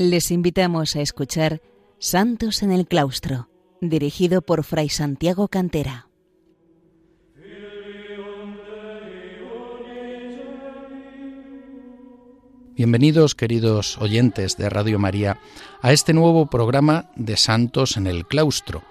Les invitamos a escuchar Santos en el Claustro, dirigido por Fray Santiago Cantera. Bienvenidos, queridos oyentes de Radio María, a este nuevo programa de Santos en el Claustro,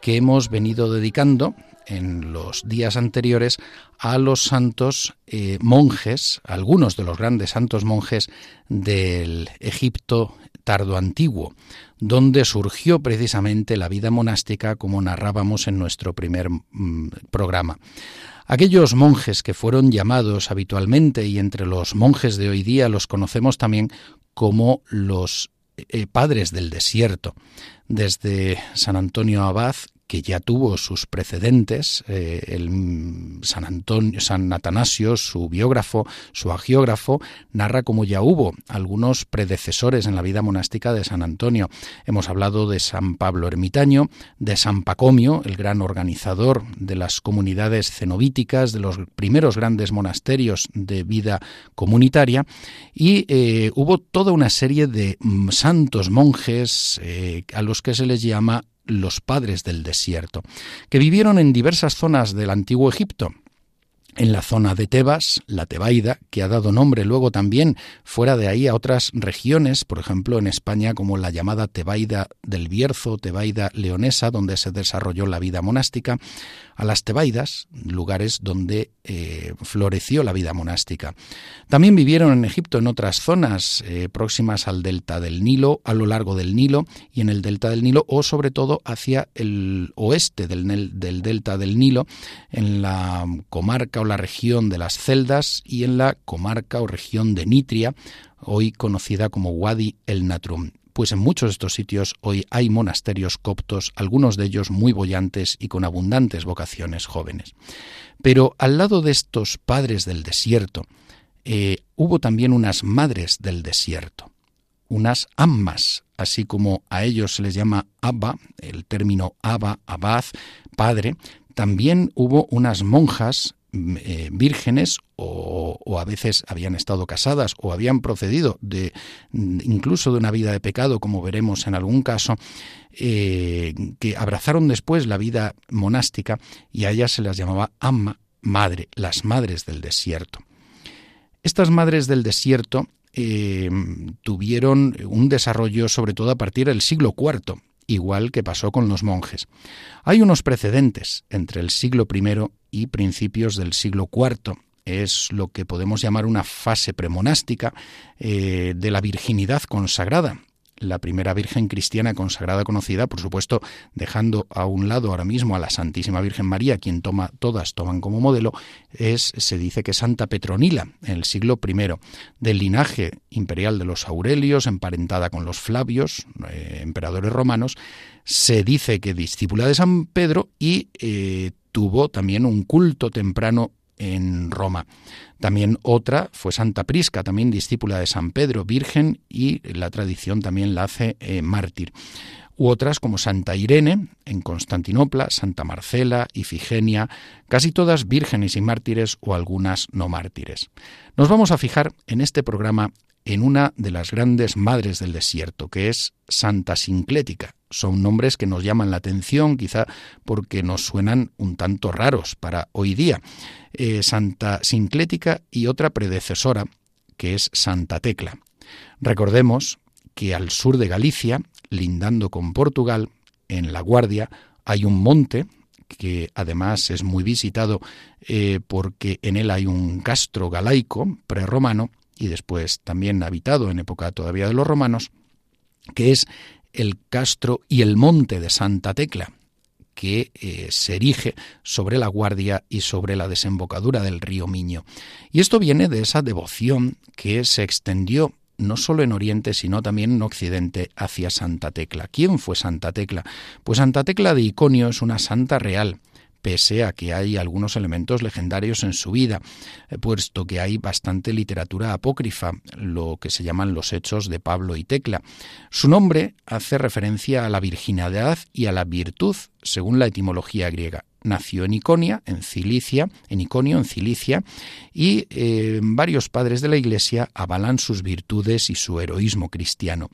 que hemos venido dedicando en los días anteriores a los santos eh, monjes, algunos de los grandes santos monjes del Egipto tardo antiguo, donde surgió precisamente la vida monástica como narrábamos en nuestro primer mm, programa. Aquellos monjes que fueron llamados habitualmente y entre los monjes de hoy día los conocemos también como los eh, padres del desierto. Desde San Antonio Abad, que ya tuvo sus precedentes, eh, el San Antonio, San Atanasio, su biógrafo, su agiógrafo, narra como ya hubo algunos predecesores en la vida monástica de San Antonio. Hemos hablado de San Pablo Ermitaño, de San Pacomio, el gran organizador de las comunidades cenobíticas, de los primeros grandes monasterios de vida comunitaria, y eh, hubo toda una serie de mm, santos monjes eh, a los que se les llama los padres del desierto, que vivieron en diversas zonas del antiguo Egipto, en la zona de Tebas, la Tebaida, que ha dado nombre luego también fuera de ahí a otras regiones, por ejemplo en España como la llamada Tebaida del Bierzo, Tebaida leonesa, donde se desarrolló la vida monástica, a las Tebaidas, lugares donde eh, floreció la vida monástica. También vivieron en Egipto en otras zonas eh, próximas al delta del Nilo, a lo largo del Nilo y en el delta del Nilo, o sobre todo hacia el oeste del, del delta del Nilo, en la comarca la región de las Celdas y en la comarca o región de Nitria, hoy conocida como Wadi el Natrum pues en muchos de estos sitios hoy hay monasterios coptos, algunos de ellos muy bollantes y con abundantes vocaciones jóvenes. Pero al lado de estos padres del desierto, eh, hubo también unas madres del desierto, unas ammas, así como a ellos se les llama abba, el término abba, abad, padre, también hubo unas monjas eh, vírgenes o, a veces habían estado casadas o habían procedido de incluso de una vida de pecado, como veremos en algún caso, eh, que abrazaron después la vida monástica y a ellas se las llamaba amma, madre, las madres del desierto. Estas madres del desierto eh, tuvieron un desarrollo sobre todo a partir del siglo IV, igual que pasó con los monjes. Hay unos precedentes entre el siglo I y principios del siglo IV. Es lo que podemos llamar una fase premonástica eh, de la virginidad consagrada, la primera Virgen cristiana consagrada conocida, por supuesto, dejando a un lado ahora mismo a la Santísima Virgen María, quien toma todas toman como modelo, es se dice que Santa Petronila, en el siglo I, del linaje imperial de los Aurelios, emparentada con los Flavios, eh, emperadores romanos, se dice que discípula de San Pedro y eh, tuvo también un culto temprano en Roma. También otra fue Santa Prisca, también discípula de San Pedro, virgen, y la tradición también la hace eh, mártir. U otras como Santa Irene en Constantinopla, Santa Marcela, Ifigenia, casi todas vírgenes y mártires o algunas no mártires. Nos vamos a fijar en este programa en una de las grandes madres del desierto, que es Santa Sinclética. Son nombres que nos llaman la atención, quizá porque nos suenan un tanto raros para hoy día. Eh, Santa Sinclética y otra predecesora, que es Santa Tecla. Recordemos que al sur de Galicia, lindando con Portugal, en La Guardia, hay un monte que además es muy visitado eh, porque en él hay un castro galaico prerromano y después también habitado en época todavía de los romanos, que es el castro y el monte de Santa Tecla, que eh, se erige sobre la guardia y sobre la desembocadura del río Miño. Y esto viene de esa devoción que se extendió no solo en Oriente, sino también en Occidente hacia Santa Tecla. ¿Quién fue Santa Tecla? Pues Santa Tecla de Iconio es una santa real, pese a que hay algunos elementos legendarios en su vida, eh, puesto que hay bastante literatura apócrifa, lo que se llaman los hechos de Pablo y Tecla. Su nombre hace referencia a la virginidad y a la virtud, según la etimología griega. nació en Iconia, en Cilicia, en Iconio, en Cilicia, y eh, varios padres de la Iglesia avalan sus virtudes y su heroísmo cristiano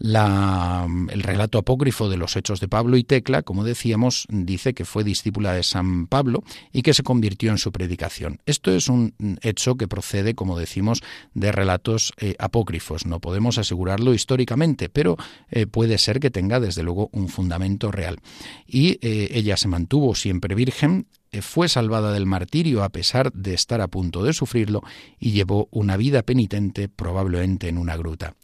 el relato apócrifo de los Hechos de Pablo y Tecla, como decíamos, dice que fue discípula de San Pablo y que se convirtió en su predicación. Esto es un hecho que procede, como decimos, de relatos eh, apócrifos. No podemos asegurarlo históricamente, pero eh, puede ser que tenga, desde luego, un fundamento real. Y eh, ella se mantuvo siempre virgen, fue salvada del martirio a pesar de estar a punto de sufrirlo y llevó una vida penitente probablemente en una gruta.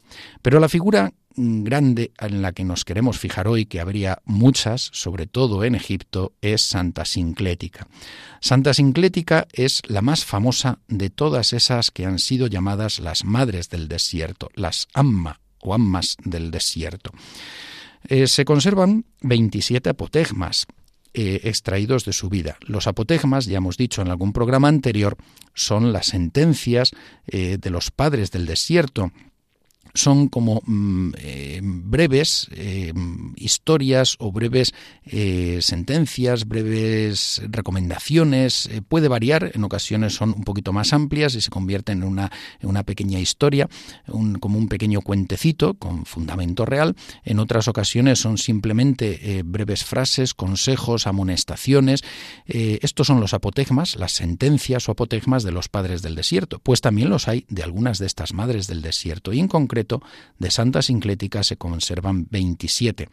Pero la figura grande en la que nos queremos fijar hoy, que habría muchas, sobre todo en Egipto, es Santa Sinclética. Santa Sinclética es la más famosa de todas esas que han sido llamadas las madres del desierto, las Amma o Ammas del desierto. Eh, se conservan 27 apotegmas, eh, extraídos de su vida. Los apotegmas, ya hemos dicho en algún programa anterior, son las sentencias eh, de los padres del desierto son como mm, eh, breves eh, historias o breves eh, sentencias, breves recomendaciones. puede variar, en ocasiones son un poquito más amplias y se convierten en una, en una pequeña historia, como un pequeño cuentecito con fundamento real. En otras ocasiones son simplemente breves frases, consejos, amonestaciones. estos son los apotegmas, las sentencias o apotegmas de los padres del desierto. Pues también los hay de algunas de estas madres del desierto y en concreto de Santa Sinclética se conservan 27.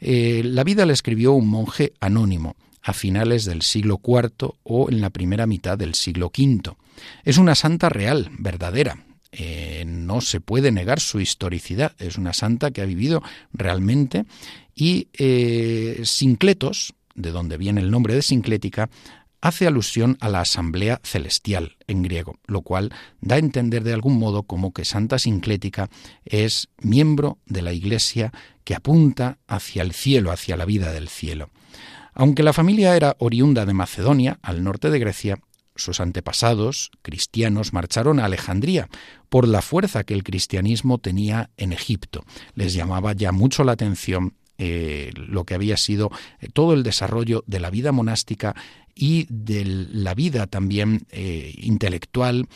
Eh, la vida la escribió un monje anónimo a finales del siglo IV o en la primera mitad del siglo V. Es una santa real, verdadera. Eh, no se puede negar su historicidad. Es una santa que ha vivido realmente y eh, Sincletos, de donde viene el nombre de Sinclética, hace alusión a la asamblea celestial en griego, lo cual da a entender de algún modo como que Santa Sinclética es miembro de la Iglesia que apunta hacia el cielo, hacia la vida del cielo. Aunque la familia era oriunda de Macedonia, al norte de Grecia, sus antepasados cristianos marcharon a Alejandría por la fuerza que el cristianismo tenía en Egipto. Les llamaba ya mucho la atención eh, lo que había sido eh, todo el desarrollo de la vida monástica y de la vida también eh, intelectual,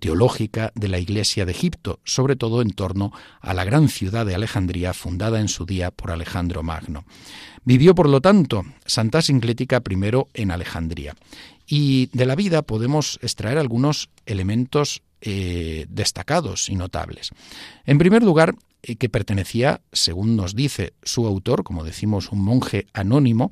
teológica de la Iglesia de Egipto, sobre todo en torno a la gran ciudad de Alejandría fundada en su día por Alejandro Magno. Vivió, por lo tanto, Santa Sinclética primero en Alejandría. Y de la vida podemos extraer algunos elementos destacados y notables. En primer lugar, que pertenecía, según nos dice su autor, como decimos, un monje anónimo,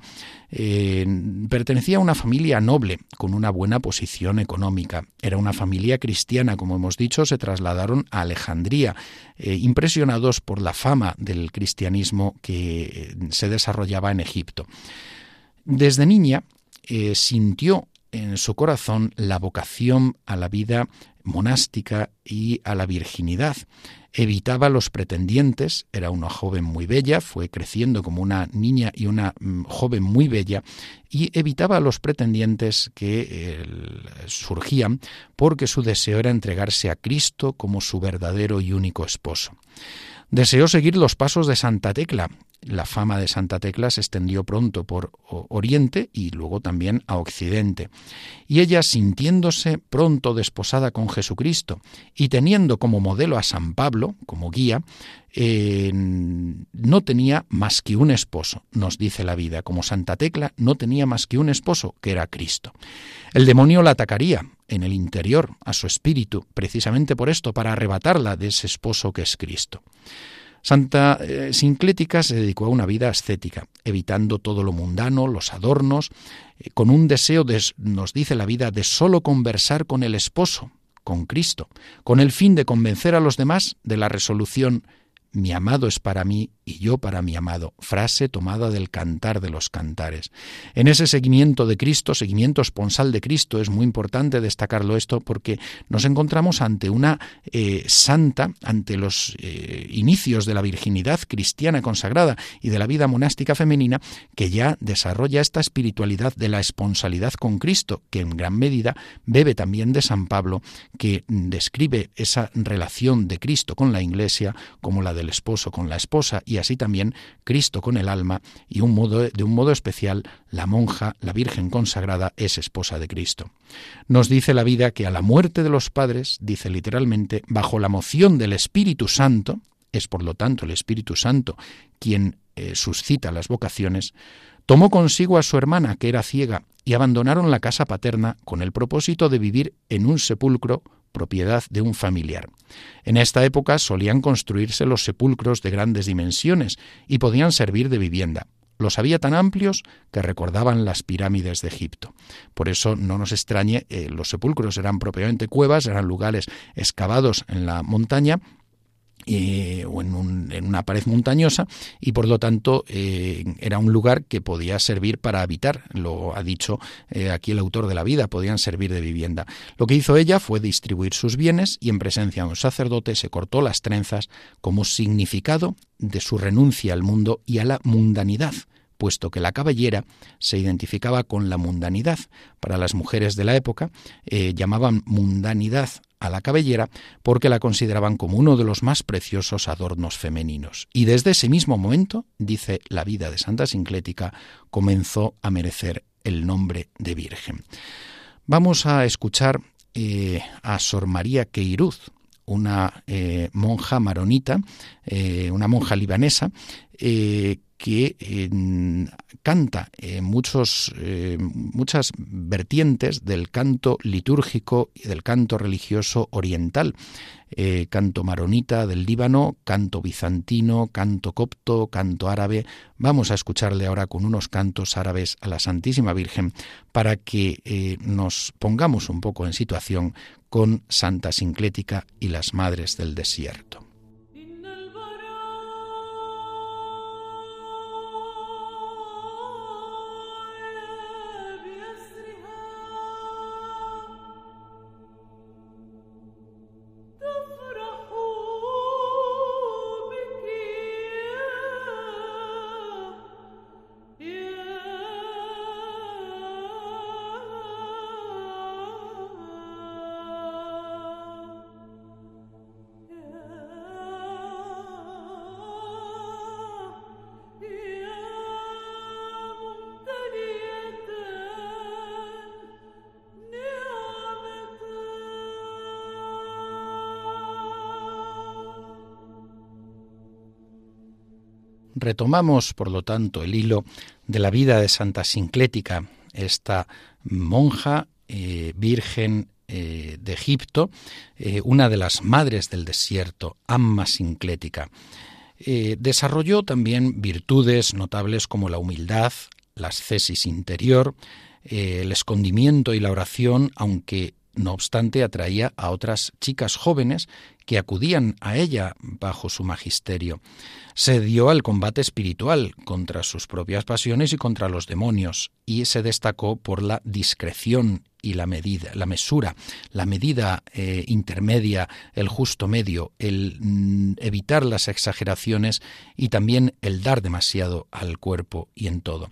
eh, pertenecía a una familia noble, con una buena posición económica. Era una familia cristiana, como hemos dicho, se trasladaron a Alejandría, eh, impresionados por la fama del cristianismo que se desarrollaba en Egipto. Desde niña sintió en su corazón la vocación a la vida monástica y a la virginidad evitaba los pretendientes, era una joven muy bella, fue creciendo como una niña y una mm, joven muy bella, y evitaba los pretendientes que surgían porque su deseo era entregarse a Cristo como su verdadero y único esposo. Deseó seguir los pasos de Santa Tecla, la fama de Santa Tecla se extendió pronto por Oriente y luego también a Occidente. Y ella, sintiéndose pronto desposada con Jesucristo y teniendo como modelo a San Pablo como guía, eh, no tenía más que un esposo, nos dice la vida. Como Santa Tecla no tenía más que un esposo, que era Cristo. El demonio la atacaría en el interior a su espíritu, precisamente por esto, para arrebatarla de ese esposo que es Cristo. Santa eh, Sinclética se dedicó a una vida ascética, evitando todo lo mundano, los adornos, eh, con un deseo, de, nos dice la vida, de solo conversar con el esposo, con Cristo, con el fin de convencer a los demás de la resolución mi amado es para mí y yo para mi amado, frase tomada del cantar de los cantares. En ese seguimiento de Cristo, seguimiento esponsal de Cristo, es muy importante destacarlo esto porque nos encontramos ante una eh, santa, ante los eh, inicios de la virginidad cristiana consagrada y de la vida monástica femenina, que ya desarrolla esta espiritualidad de la esponsalidad con Cristo, que en gran medida bebe también de San Pablo, que describe esa relación de Cristo con la Iglesia como la de del esposo con la esposa y así también Cristo con el alma y un modo, de un modo especial la monja, la Virgen consagrada, es esposa de Cristo. Nos dice la vida que a la muerte de los padres, dice literalmente, bajo la moción del Espíritu Santo, es por lo tanto el Espíritu Santo quien eh, suscita las vocaciones, tomó consigo a su hermana, que era ciega, y abandonaron la casa paterna con el propósito de vivir en un sepulcro propiedad de un familiar. En esta época solían construirse los sepulcros de grandes dimensiones y podían servir de vivienda. Los había tan amplios que recordaban las pirámides de Egipto. Por eso no nos extrañe, eh, los sepulcros eran propiamente cuevas, eran lugares excavados en la montaña o en, una pared montañosa y por lo tanto eh, era un lugar que podía servir para habitar, lo ha dicho eh, aquí el autor de la vida, podían servir de vivienda. Lo que hizo ella fue distribuir sus bienes y en presencia de un sacerdote se cortó las trenzas como significado de su renuncia al mundo y a la mundanidad puesto que la cabellera se identificaba con la mundanidad. Para las mujeres de la época eh, llamaban mundanidad a la cabellera porque la consideraban como uno de los más preciosos adornos femeninos. Y desde ese mismo momento, dice la vida de Santa Sinclética, comenzó a merecer el nombre de Virgen. Vamos a escuchar eh, a Sor María Queiruz, una eh, monja maronita, una monja libanesa, que canta muchos, eh, muchas vertientes del canto litúrgico y del canto religioso oriental. Eh, canto maronita del Líbano, canto bizantino, canto copto, canto árabe. Vamos a escucharle ahora con unos cantos árabes a la Santísima Virgen para que eh, nos pongamos un poco en situación con Santa Sinclética y las Madres del Desierto. Retomamos, por lo tanto, el hilo de la vida de Santa Sinclética, esta monja eh, virgen eh, de Egipto, eh, una de las madres del desierto, Amma Sinclética. desarrolló también virtudes notables como la humildad, la ascesis interior, el escondimiento y la oración, aunque no obstante atraía a otras chicas jóvenes que acudían a ella bajo su magisterio. Se dio al combate espiritual contra sus propias pasiones y contra los demonios, y se destacó por la discreción y la medida, la mesura, la medida eh, intermedia, el justo medio, el mm, evitar las exageraciones y también el dar demasiado al cuerpo y en todo.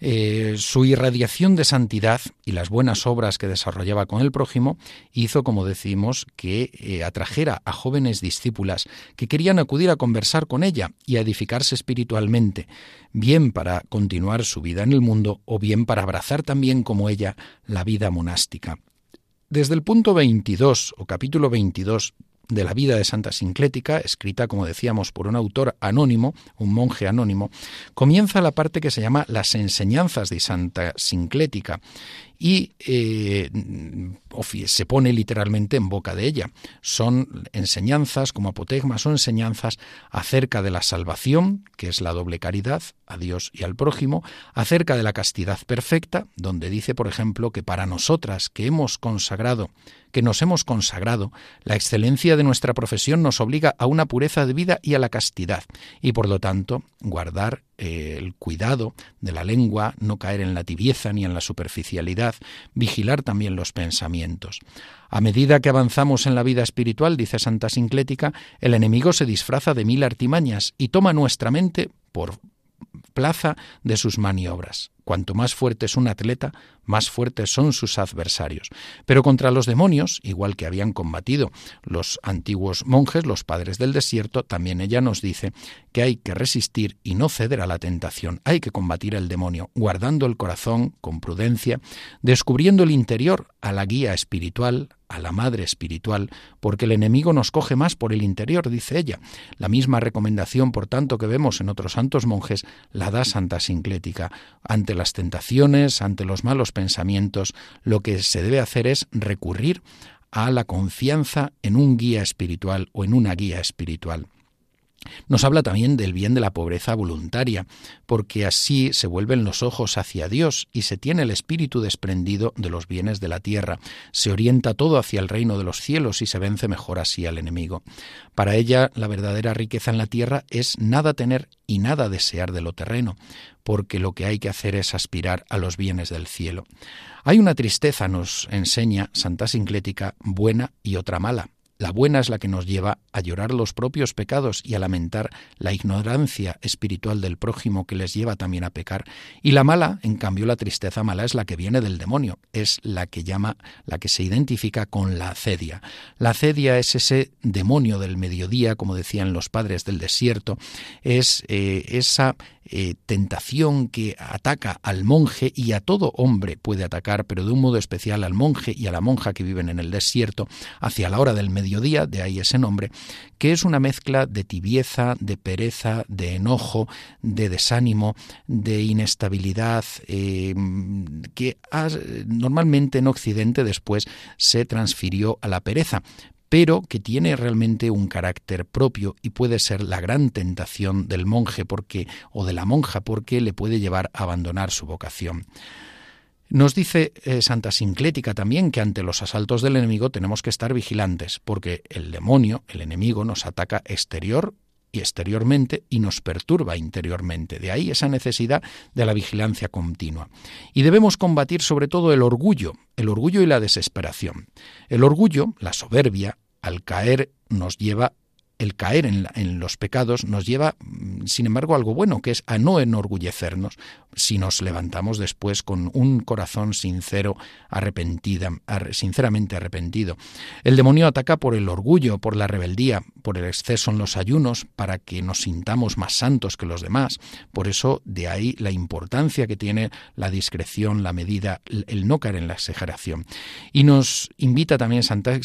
Eh, su irradiación de santidad y las buenas obras que desarrollaba con el prójimo hizo, como decimos, que eh, atrajera a jóvenes discípulas que querían acudir a conversar con ella y a edificarse espiritualmente, bien para continuar su vida en el mundo o bien para abrazar también como ella la vida monástica. Desde el punto 22 o capítulo 22 de la vida de Santa Sinclética, escrita, como decíamos, por un autor anónimo, un monje anónimo, comienza la parte que se llama Las enseñanzas de Santa Sinclética y eh, se pone literalmente en boca de ella. Son enseñanzas, como apotegma, son enseñanzas acerca de la salvación, que es la doble caridad, a Dios y al prójimo, acerca de la castidad perfecta, donde dice, por ejemplo, que para nosotras que hemos consagrado, que nos hemos consagrado, la excelencia de nuestra profesión nos obliga a una pureza de vida y a la castidad, y por lo tanto guardar el cuidado de la lengua, no caer en la tibieza ni en la superficialidad, vigilar también los pensamientos. A medida que avanzamos en la vida espiritual, dice Santa Sinclética, el enemigo se disfraza de mil artimañas y toma nuestra mente por plaza de sus maniobras. Cuanto más fuerte es un atleta, más fuertes son sus adversarios. Pero contra los demonios, igual que habían combatido los antiguos monjes, los padres del desierto, también ella nos dice que hay que resistir y no ceder a la tentación. Hay que combatir el demonio, guardando el corazón con prudencia, descubriendo el interior a la guía espiritual, a la madre espiritual, porque el enemigo nos coge más por el interior, dice ella. La misma recomendación, por tanto, que vemos en otros santos monjes, la da Santa Sinclética. Ante las tentaciones, ante los malos pensamientos, lo que se debe hacer es recurrir a la confianza en un guía espiritual o en una guía espiritual. Nos habla también del bien de la pobreza voluntaria, porque así se vuelven los ojos hacia Dios y se tiene el espíritu desprendido de los bienes de la tierra, se orienta todo hacia el reino de los cielos y se vence mejor así al enemigo. Para ella la verdadera riqueza en la tierra es nada tener y nada desear de lo terreno, porque lo que hay que hacer es aspirar a los bienes del cielo. Hay una tristeza, nos enseña Santa Sinclética, buena y otra mala. La buena es la que nos lleva a llorar los propios pecados y a lamentar la ignorancia espiritual del prójimo que les lleva también a pecar. Y la mala, en cambio, la tristeza mala es la que viene del demonio, es la que llama, la que se identifica con la acedia. La acedia es ese demonio del mediodía, como decían los padres del desierto, es eh, esa eh, tentación que ataca al monje y a todo hombre puede atacar, pero de un modo especial al monje y a la monja que viven en el desierto, hacia la hora del mediodía, de ahí ese nombre, que es una mezcla de tibieza, de pereza, de enojo, de desánimo, de inestabilidad, eh, que normalmente en Occidente después se transfirió a la pereza, pero que tiene realmente un carácter propio y puede ser la gran tentación del monje porque o de la monja porque le puede llevar a abandonar su vocación. Nos dice eh, Santa Sinclética también que ante los asaltos del enemigo tenemos que estar vigilantes, porque el demonio, el enemigo, nos ataca exterior y exteriormente y nos perturba interiormente. De ahí esa necesidad de la vigilancia continua. Y debemos combatir sobre todo el orgullo, el orgullo y la desesperación. El orgullo, la soberbia, al caer nos lleva el caer en, los pecados nos lleva, mm, sin embargo, algo bueno, que es a no enorgullecernos si nos levantamos después con un corazón sincero, arrepentida, sinceramente arrepentido. El demonio ataca por el orgullo, por la rebeldía, por el exceso en los ayunos, para que nos sintamos más santos que los demás. Por eso, de ahí la importancia que tiene la discreción, la medida, el no caer en la exageración. Y nos invita también Santa,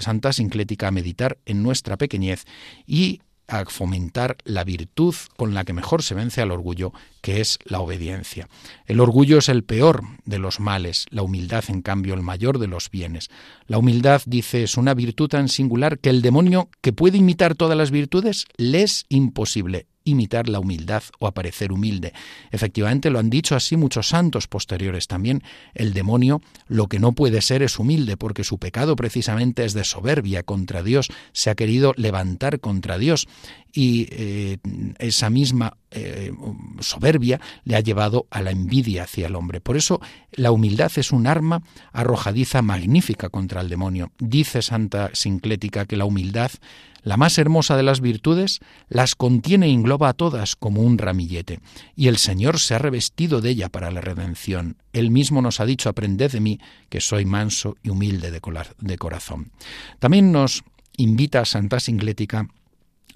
Santa Sinclética a meditar en nuestra pequeñez y a fomentar la virtud con la que mejor se vence al orgullo, que es la obediencia. El orgullo es el peor de los males, la humildad, en cambio, el mayor de los bienes. La humildad, dice, es una virtud tan singular que el demonio, que puede imitar todas las virtudes, le es imposible imitar la humildad o aparecer humilde. Efectivamente, lo han dicho así muchos santos posteriores también. El demonio lo que no puede ser es humilde, porque su pecado precisamente es de soberbia contra Dios, se ha querido levantar contra Dios y eh, esa misma eh, soberbia le ha llevado a la envidia hacia el hombre. Por eso la humildad es un arma arrojadiza magnífica contra el demonio. Dice Santa Sinclética que la humildad la más hermosa de las virtudes las contiene e engloba a todas como un ramillete, y el Señor se ha revestido de ella para la redención. Él mismo nos ha dicho, aprended de mí, que soy manso y humilde de corazón. También nos invita a Santa Singlética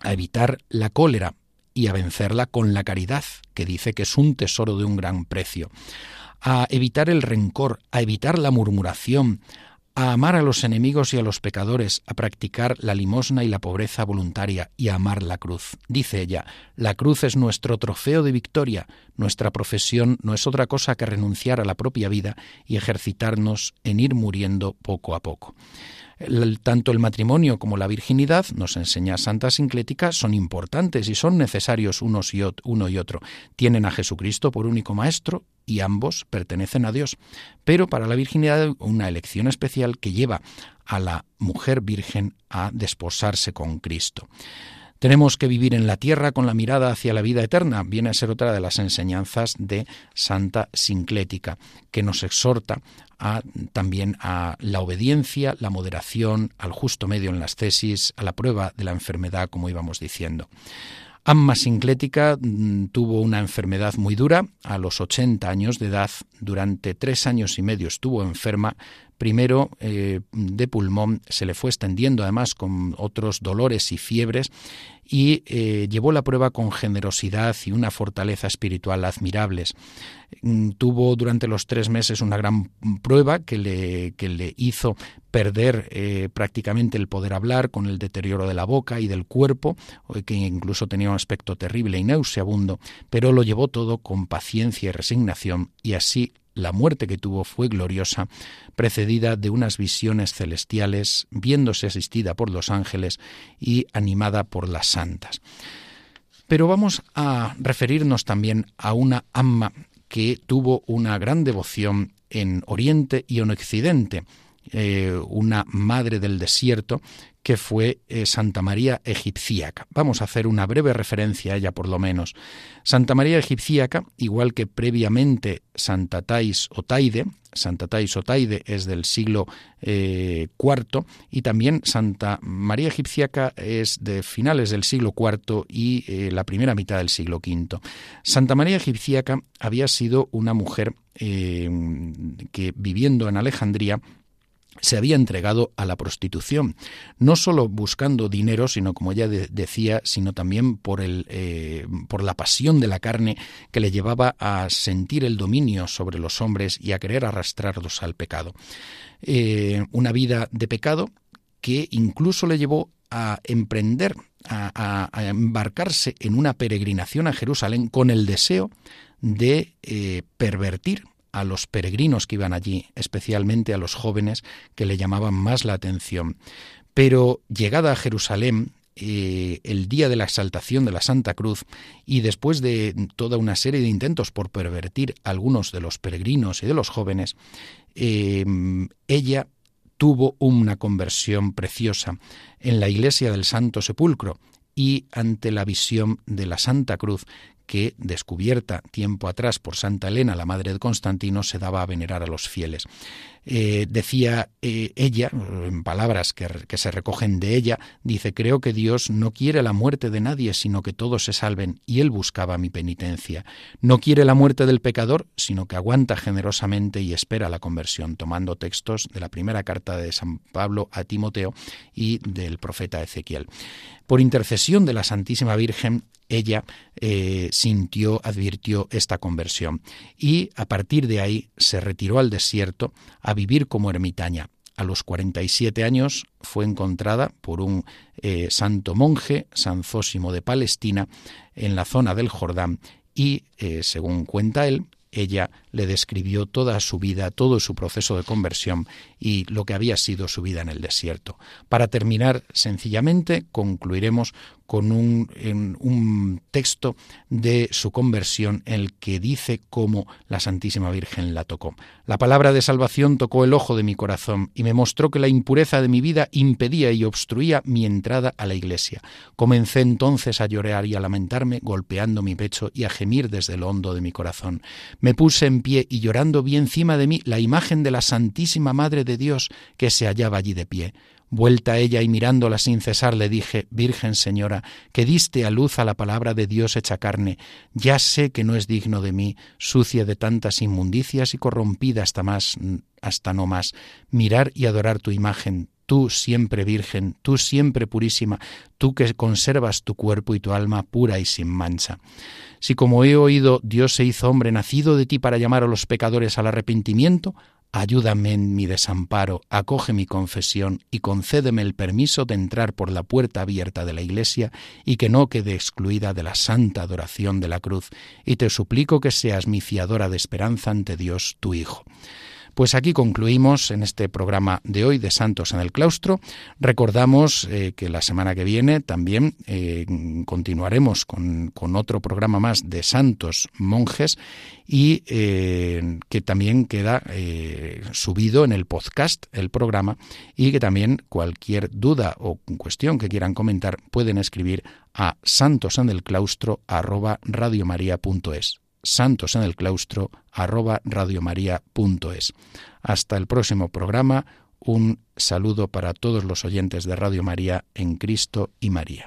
a evitar la cólera y a vencerla con la caridad, que dice que es un tesoro de un gran precio, a evitar el rencor, a evitar la murmuración, a amar a los enemigos y a los pecadores, a practicar la limosna y la pobreza voluntaria y a amar la cruz. Dice ella, la cruz es nuestro trofeo de victoria, nuestra profesión no es otra cosa que renunciar a la propia vida y ejercitarnos en ir muriendo poco a poco tanto el matrimonio como la virginidad, nos enseña Santa Sinclética, son importantes y son necesarios unos uno y otro. Tienen a Jesucristo por único maestro y ambos pertenecen a Dios. Pero para la virginidad una elección especial que lleva a la mujer virgen a desposarse con Cristo. Tenemos que vivir en la tierra con la mirada hacia la vida eterna. Viene a ser otra de las enseñanzas de Santa Sinclética, que nos exhorta también a la obediencia, la moderación, al justo medio en las tesis, a la prueba de la enfermedad, como íbamos diciendo. Amma Sinclética mm, tuvo una enfermedad muy dura. A los 80 años de edad, durante tres años y medio estuvo enferma. Primero eh, de pulmón, se le fue extendiendo además con otros dolores y fiebres y eh, llevó la prueba con generosidad y una fortaleza espiritual admirables. Mm, tuvo durante los tres meses una gran prueba que le, que le hizo perder eh, prácticamente el poder hablar con el deterioro de la boca y del cuerpo, que incluso tenía un aspecto terrible y nauseabundo, pero lo llevó todo con paciencia y resignación y así la muerte que tuvo fue gloriosa, precedida de unas visiones celestiales, viéndose asistida por los ángeles y animada por las santas. Pero vamos a referirnos también a una amma que tuvo una gran devoción en Oriente y en Occidente, eh, una madre del desierto que fue eh, Santa María Egipcíaca. Vamos a hacer una breve referencia a ella por lo menos. Santa María Egipcíaca, igual que previamente Santa Tais Otaide, Santa Tais Otaide es del siglo IV eh, y también Santa María Egipcíaca es de finales del siglo IV y la primera mitad del siglo V. Santa María Egipcíaca había sido una mujer que viviendo en Alejandría se había entregado a la prostitución, no solo buscando dinero, sino como ella decía, sino también por, el, eh, por la pasión de la carne que le llevaba a sentir el dominio sobre los hombres y a querer arrastrarlos al pecado. Eh, una vida de pecado que incluso le llevó a emprender, a, embarcarse en una peregrinación a Jerusalén con el deseo de eh, pervertir a los peregrinos que iban allí, especialmente a los jóvenes que le llamaban más la atención. Pero llegada a Jerusalén, eh, el día de la exaltación de la Santa Cruz y después de toda una serie de intentos por pervertir a algunos de los peregrinos y de los jóvenes, eh, ella tuvo una conversión preciosa en la iglesia del Santo Sepulcro y ante la visión de la Santa Cruz que, descubierta tiempo atrás por Santa Elena, la madre de Constantino, se daba a venerar a los fieles. Eh, decía eh, ella, en palabras que, que, se recogen de ella, dice, creo que Dios no quiere la muerte de nadie, sino que todos se salven, y él buscaba mi penitencia. No quiere la muerte del pecador, sino que aguanta generosamente y espera la conversión, tomando textos de la primera carta de San Pablo a Timoteo y del profeta Ezequiel. Por intercesión de la Santísima Virgen, ella eh, sintió, advirtió esta conversión y a partir de ahí se retiró al desierto a vivir como ermitaña. A los 47 años fue encontrada por un eh, santo monje, San Zósimo de Palestina, en la zona del Jordán y, eh, según cuenta él, ella le describió toda su vida, todo su proceso de conversión y lo que había sido su vida en el desierto. Para terminar, sencillamente, concluiremos con un, un, texto de su conversión en el que dice cómo la Santísima Virgen la tocó. La palabra de salvación tocó el ojo de mi corazón y me mostró que la impureza de mi vida impedía y obstruía mi entrada a la iglesia. Comencé entonces a llorar y a lamentarme, golpeando mi pecho y a gemir desde lo hondo de mi corazón. Me puse en pie y llorando vi encima de mí la imagen de la Santísima Madre de Dios que se hallaba allí de pie. Vuelta a ella y mirándola sin cesar le dije, Virgen Señora, que diste a luz a la palabra de Dios hecha carne, ya sé que no es digno de mí, sucia de tantas inmundicias y corrompida hasta más, hasta no más, mirar y adorar tu imagen, tú siempre virgen, tú siempre purísima, tú que conservas tu cuerpo y tu alma pura y sin mancha. Si como he oído Dios se hizo hombre nacido de ti para llamar a los pecadores al arrepentimiento, Ayúdame en mi desamparo, acoge mi confesión y concédeme el permiso de entrar por la puerta abierta de la Iglesia y que no quede excluida de la santa adoración de la cruz, y te suplico que seas mi fiadora de esperanza ante Dios, tu Hijo. Pues aquí concluimos en este programa de hoy de Santos en el Claustro. Recordamos eh, que la semana que viene también eh, continuaremos con, otro programa más de Santos Monjes y eh, que también queda subido en el podcast el programa y que también cualquier duda o cuestión que quieran comentar pueden escribir a santosenelclaustro@radiomaria.es santos en el claustro arroba radiomaria.es. Hasta el próximo programa, un saludo para todos los oyentes de Radio María en Cristo y María.